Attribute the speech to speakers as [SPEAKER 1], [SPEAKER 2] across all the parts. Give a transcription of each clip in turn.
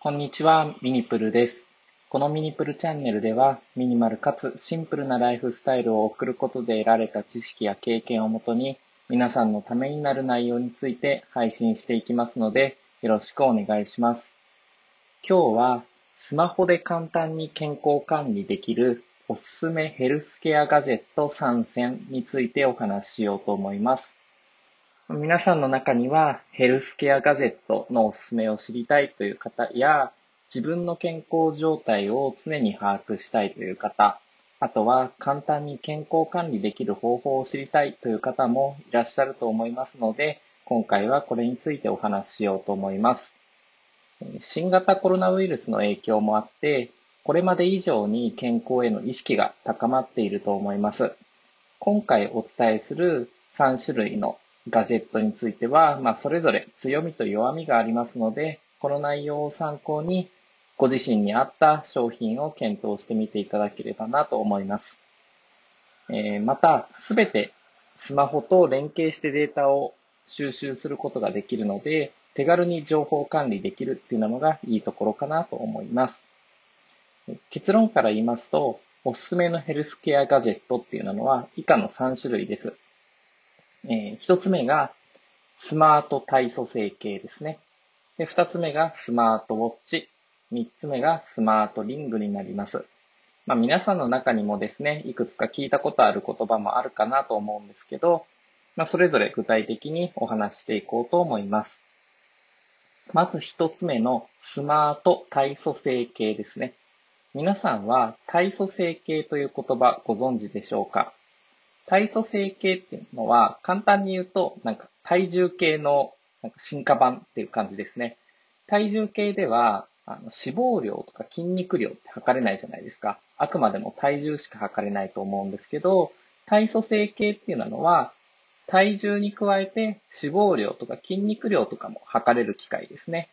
[SPEAKER 1] こんにちは、ミニプルです。このミニプルチャンネルでは、ミニマルかつシンプルなライフスタイルを送ることで得られた知識や経験をもとに、皆さんのためになる内容について配信していきますので、よろしくお願いします。今日は、スマホで簡単に健康管理できるおすすめヘルスケアガジェット3選についてお話ししようと思います。皆さんの中にはヘルスケアガジェットのおすすめを知りたいという方や、自分の健康状態を常に把握したいという方、あとは簡単に健康管理できる方法を知りたいという方もいらっしゃると思いますので、今回はこれについてお話ししようと思います。新型コロナウイルスの影響もあって、これまで以上に健康への意識が高まっていると思います。今回お伝えする3種類のガジェットについては、まあ、それぞれ強みと弱みがありますので、この内容を参考に、ご自身に合った商品を検討してみていただければなと思います。えー、また、すべてスマホと連携してデータを収集することができるので、手軽に情報管理できるっていうのがいいところかなと思います。結論から言いますと、おすすめのヘルスケアガジェットっていうのは以下の3種類です。えー、一つ目がスマート体組成計ですね。で、二つ目がスマートウォッチ。三つ目がスマートリングになります。まあ皆さんの中にもですね、いくつか聞いたことある言葉もあるかなと思うんですけど、まあそれぞれ具体的にお話していこうと思います。まず一つ目のスマート体組成計ですね。皆さんは体組成計という言葉ご存知でしょうか？体組成計っていうのは、簡単に言うと、なんか体重計のなんか進化版っていう感じですね。体重計では、あの脂肪量とか筋肉量って測れないじゃないですか。あくまでも体重しか測れないと思うんですけど、体組成計っていうのは、体重に加えて脂肪量とか筋肉量とかも測れる機械ですね。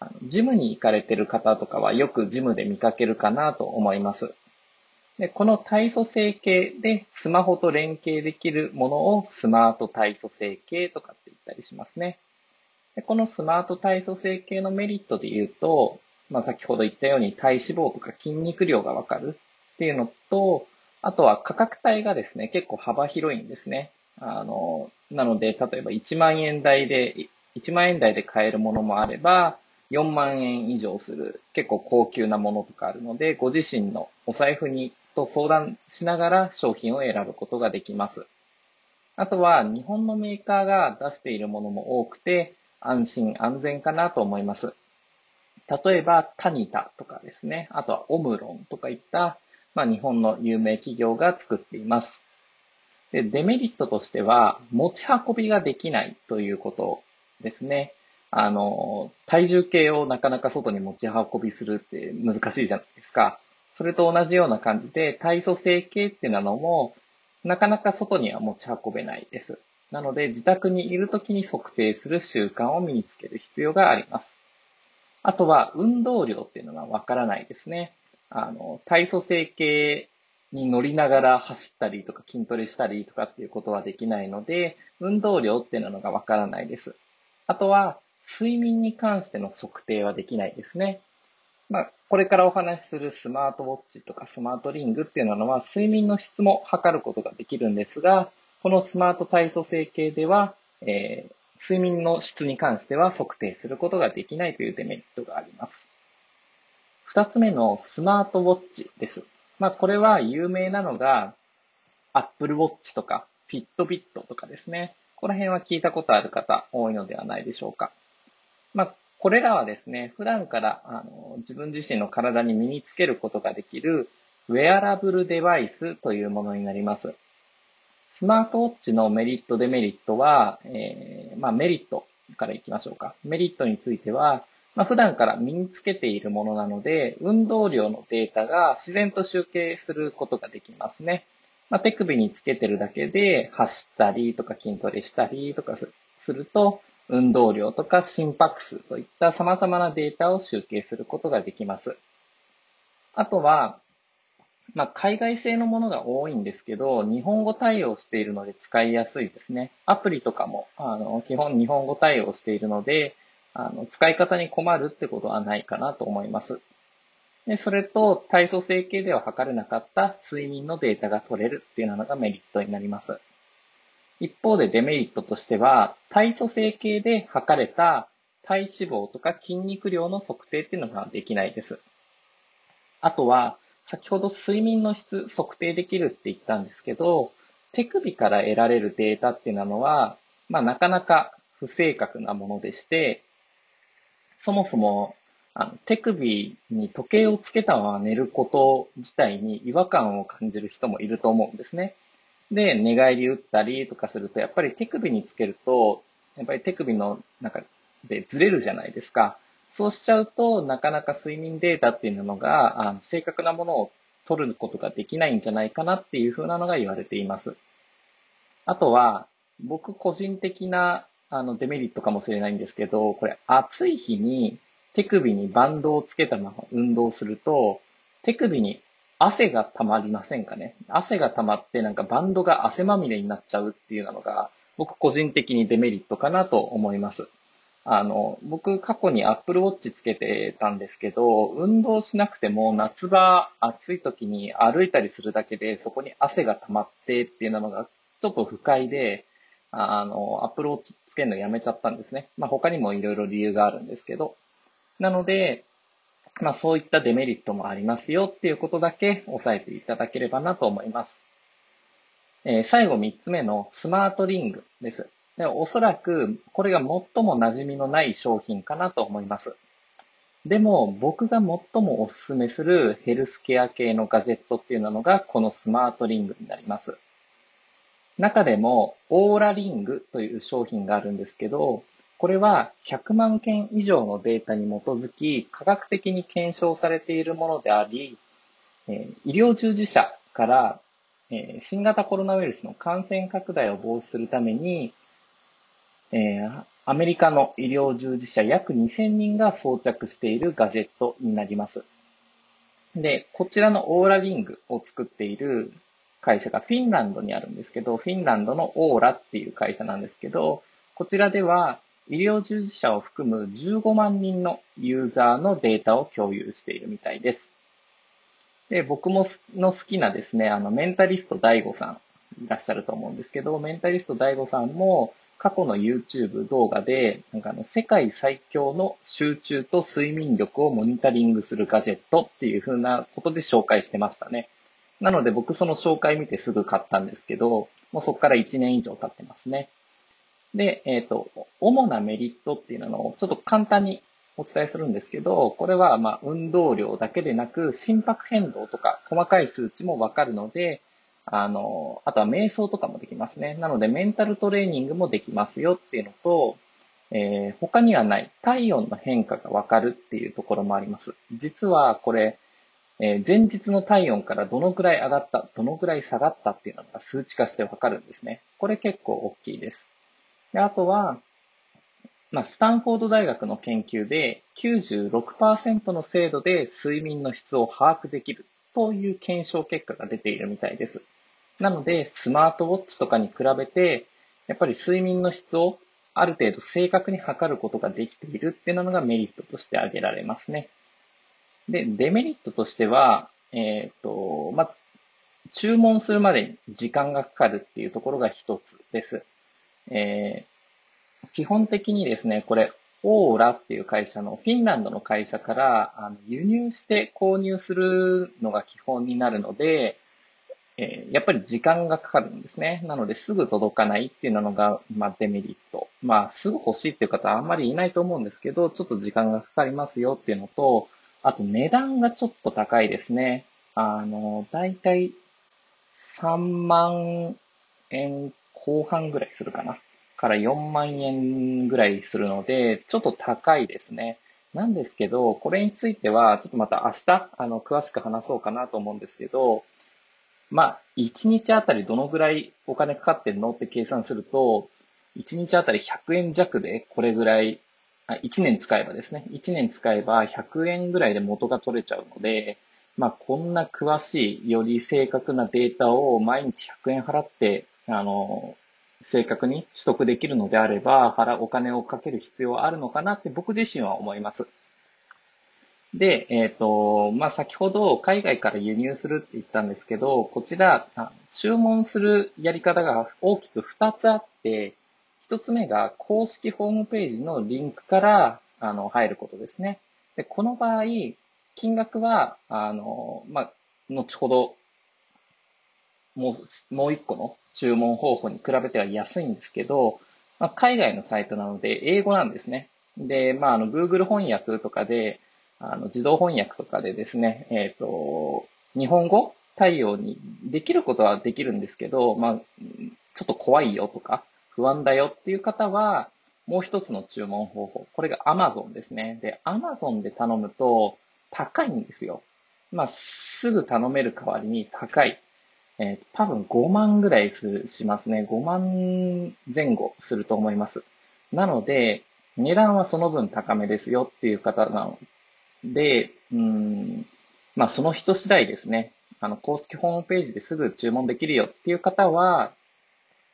[SPEAKER 1] あのジムに行かれてる方とかはよくジムで見かけるかなと思います。で、この体組成計でスマホと連携できるものをスマート体組成計とかって言ったりしますね。でこのスマート体組成計のメリットで言うと、まあ、先ほど言ったように体脂肪とか筋肉量がわかるっていうのと、あとは価格帯がですね、結構幅広いんですね。あの、なので、例えば1万円台で、1万円台で買えるものもあれば、4万円以上する結構高級なものとかあるので、ご自身のお財布にと相談しながら商品を選ぶことができます。あとは日本のメーカーが出しているものも多くて安心安全かなと思います。例えばタニタとかですね。あとはオムロンとかいった、まあ、日本の有名企業が作っています。でデメリットとしては持ち運びができないということですね。あの、体重計をなかなか外に持ち運びするって難しいじゃないですか。それと同じような感じで、体組成計っていうのも、なかなか外には持ち運べないです。なので、自宅にいるときに測定する習慣を身につける必要があります。あとは、運動量っていうのがわからないですね。あの、体組成計に乗りながら走ったりとか筋トレしたりとかっていうことはできないので、運動量っていうのがわからないです。あとは、睡眠に関しての測定はできないですね。まあ、これからお話しするスマートウォッチとかスマートリングっていうのは睡眠の質も測ることができるんですが、このスマート体組成計では、えー、睡眠の質に関しては測定することができないというデメリットがあります。二つ目のスマートウォッチです。まあ、これは有名なのが Apple Watch とか Fitbit とかですね。この辺は聞いたことある方多いのではないでしょうか。まあ、これらはですね、普段からあの自分自身の体に身につけることができるウェアラブルデバイスというものになります。スマートウォッチのメリット、デメリットは、えー、まあ、メリットからいきましょうか。メリットについては、まあ、普段から身につけているものなので、運動量のデータが自然と集計することができますね。まあ、手首につけてるだけで走ったりとか筋トレしたりとかすると、運動量とか心拍数といった様々なデータを集計することができます。あとは、まあ、海外製のものが多いんですけど、日本語対応しているので使いやすいですね。アプリとかも、あの、基本日本語対応しているので、あの、使い方に困るってことはないかなと思います。で、それと体組成計では測れなかった睡眠のデータが取れるっていうのがメリットになります。一方でデメリットとしては、体組成計で測れた体脂肪とか筋肉量の測定っていうのができないです。あとは、先ほど睡眠の質測定できるって言ったんですけど、手首から得られるデータっていうのは、まあなかなか不正確なものでして、そもそもあの手首に時計をつけたまま寝ること自体に違和感を感じる人もいると思うんですね。で、寝返り打ったりとかすると、やっぱり手首につけると、やっぱり手首の中でずれるじゃないですか。そうしちゃうと、なかなか睡眠データっていうのが、あの正確なものを取ることができないんじゃないかなっていうふうなのが言われています。あとは、僕個人的なあのデメリットかもしれないんですけど、これ暑い日に手首にバンドをつけたまま運動すると、手首に汗が溜まりませんかね？汗が溜まってなんかバンドが汗まみれになっちゃうっていうのが、僕個人的にデメリットかなと思います。あの、僕過去に Apple Watch つけてたんですけど、運動しなくても夏場暑い時に歩いたりするだけでそこに汗が溜まってっていうのがちょっと不快で、あの、Apple Watch つけるのやめちゃったんですね。まあ他にもいろいろ理由があるんですけど。なので、まあそういったデメリットもありますよっていうことだけ押さえていただければなと思います。えー、最後3つ目のスマートリングです。でおそらくこれが最も馴染みのない商品かなと思います。でも僕が最もお勧めするヘルスケア系のガジェットっていうのがこのスマートリングになります。中でもオーラリングという商品があるんですけど、これは100万件以上のデータに基づき科学的に検証されているものであり、医療従事者から新型コロナウイルスの感染拡大を防止するために、アメリカの医療従事者約2000人が装着しているガジェットになります。で、こちらのオーラリングを作っている会社がフィンランドにあるんですけど、フィンランドのオーラっていう会社なんですけど、こちらでは医療従事者を含む15万人のユーザーのデータを共有しているみたいです。で、僕もの好きなですね、あの、メンタリスト DAIGO さんいらっしゃると思うんですけど、メンタリスト DAIGO さんも、過去の YouTube 動画で、なんかあの、世界最強の集中と睡眠力をモニタリングするガジェットっていう風なことで紹介してましたね。なので僕その紹介見てすぐ買ったんですけど、もうそこから1年以上経ってますね。で、えっ、ー、と、主なメリットっていうのをちょっと簡単にお伝えするんですけど、これはまあ運動量だけでなく心拍変動とか細かい数値もわかるので、あの、あとは瞑想とかもできますね。なのでメンタルトレーニングもできますよっていうのと、えー、他にはない体温の変化がわかるっていうところもあります。実はこれ、えー、前日の体温からどのくらい上がった、どのくらい下がったっていうのが数値化してわかるんですね。これ結構大きいです。であとは、まあ、スタンフォード大学の研究で96%の精度で睡眠の質を把握できるという検証結果が出ているみたいです。なので、スマートウォッチとかに比べて、やっぱり睡眠の質をある程度正確に測ることができているっていうのがメリットとして挙げられますね。で、デメリットとしては、えっ、ー、と、まあ、注文するまでに時間がかかるっていうところが一つです。えー、基本的にですね、これ、オーラっていう会社の、フィンランドの会社からあの輸入して購入するのが基本になるので、えー、やっぱり時間がかかるんですね。なのですぐ届かないっていうのが、まあデメリット。まあすぐ欲しいっていう方はあんまりいないと思うんですけど、ちょっと時間がかかりますよっていうのと、あと値段がちょっと高いですね。あの、だいたい3万円後半ぐらいするかな。から4万円ぐらいするので、ちょっと高いですね。なんですけど、これについては、ちょっとまた明日、あの、詳しく話そうかなと思うんですけど、まあ、1日あたりどのぐらいお金かかってんの？って計算すると、1日あたり100円弱でこれぐらい、あ1年使えばですね、1年使えば100円ぐらいで元が取れちゃうので、まあ、こんな詳しい、より正確なデータを毎日100円払って、あの、正確に取得できるのであれば、払お金をかける必要はあるのかなって僕自身は思います。で、えっ、ー、と、まあ、先ほど海外から輸入するって言ったんですけど、こちら、注文するやり方が大きく2つあって、1つ目が公式ホームページのリンクからあの入ることですね。で、この場合、金額は、あの、まあ、後ほど、もう、もう一個の注文方法に比べては安いんですけど、まあ、海外のサイトなので英語なんですね。で、まあ、あの、Google 翻訳とかで、あの、自動翻訳とかでですね、えっ、ー、と、日本語対応にできることはできるんですけど、まあ、ちょっと怖いよとか、不安だよっていう方は、もう一つの注文方法。これが Amazon ですね。で、Amazon で頼むと高いんですよ。まあ、すぐ頼める代わりに高い。えー、多分5万ぐらいする、しますね。5万前後すると思います。なので、値段はその分高めですよっていう方なので、うん、まあその人次第ですね。あの、公式ホームページですぐ注文できるよっていう方は、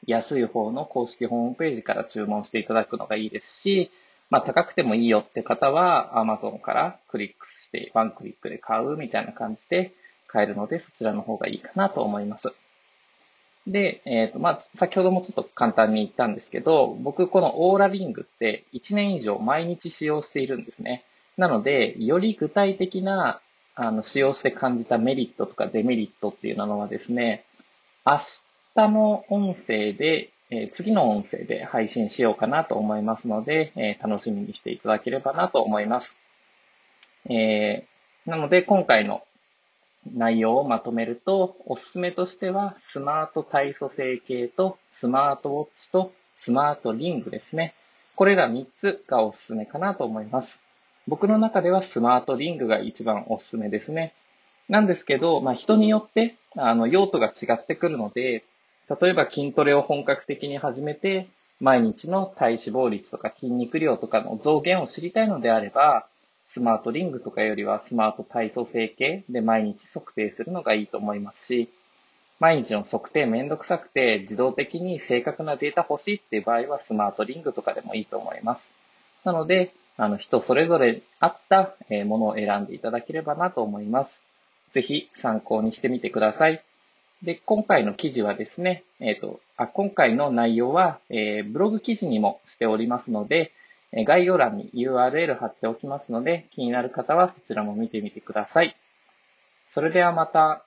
[SPEAKER 1] 安い方の公式ホームページから注文していただくのがいいですし、まあ高くてもいいよって方は Amazon からクリックしてワンクリックで買うみたいな感じで買えるのでそちらの方がいいかなと思います。で、えっ、ー、と、まあ、先ほどもちょっと簡単に言ったんですけど、僕このオーラリングって1年以上毎日使用しているんですね。なので、より具体的な、あの、使用して感じたメリットとかデメリットっていうのはですね、明日の音声で、えー、次の音声で配信しようかなと思いますので、えー、楽しみにしていただければなと思います。えー、なので、今回の内容をまとめると、おすすめとしては、スマート体組成計とスマートウォッチとスマートリングですね。これら3つがおすすめかなと思います。僕の中ではスマートリングが一番おすすめですね。なんですけど、まあ、人によって、あの、用途が違ってくるので、例えば筋トレを本格的に始めて、毎日の体脂肪率とか筋肉量とかの増減を知りたいのであれば、スマートリングとかよりはスマート体組成計で毎日測定するのがいいと思いますし、毎日の測定めんどくさくて自動的に正確なデータ欲しいっていう場合はスマートリングとかでもいいと思います。なので、あの、人それぞれあったものを選んでいただければなと思います。ぜひ参考にしてみてください。で、今回の記事はですね、えっ、ー、と、あ、今回の内容は、えー、ブログ記事にもしておりますので、概要欄に URL 貼っておきますので、気になる方はそちらも見てみてください。それではまた。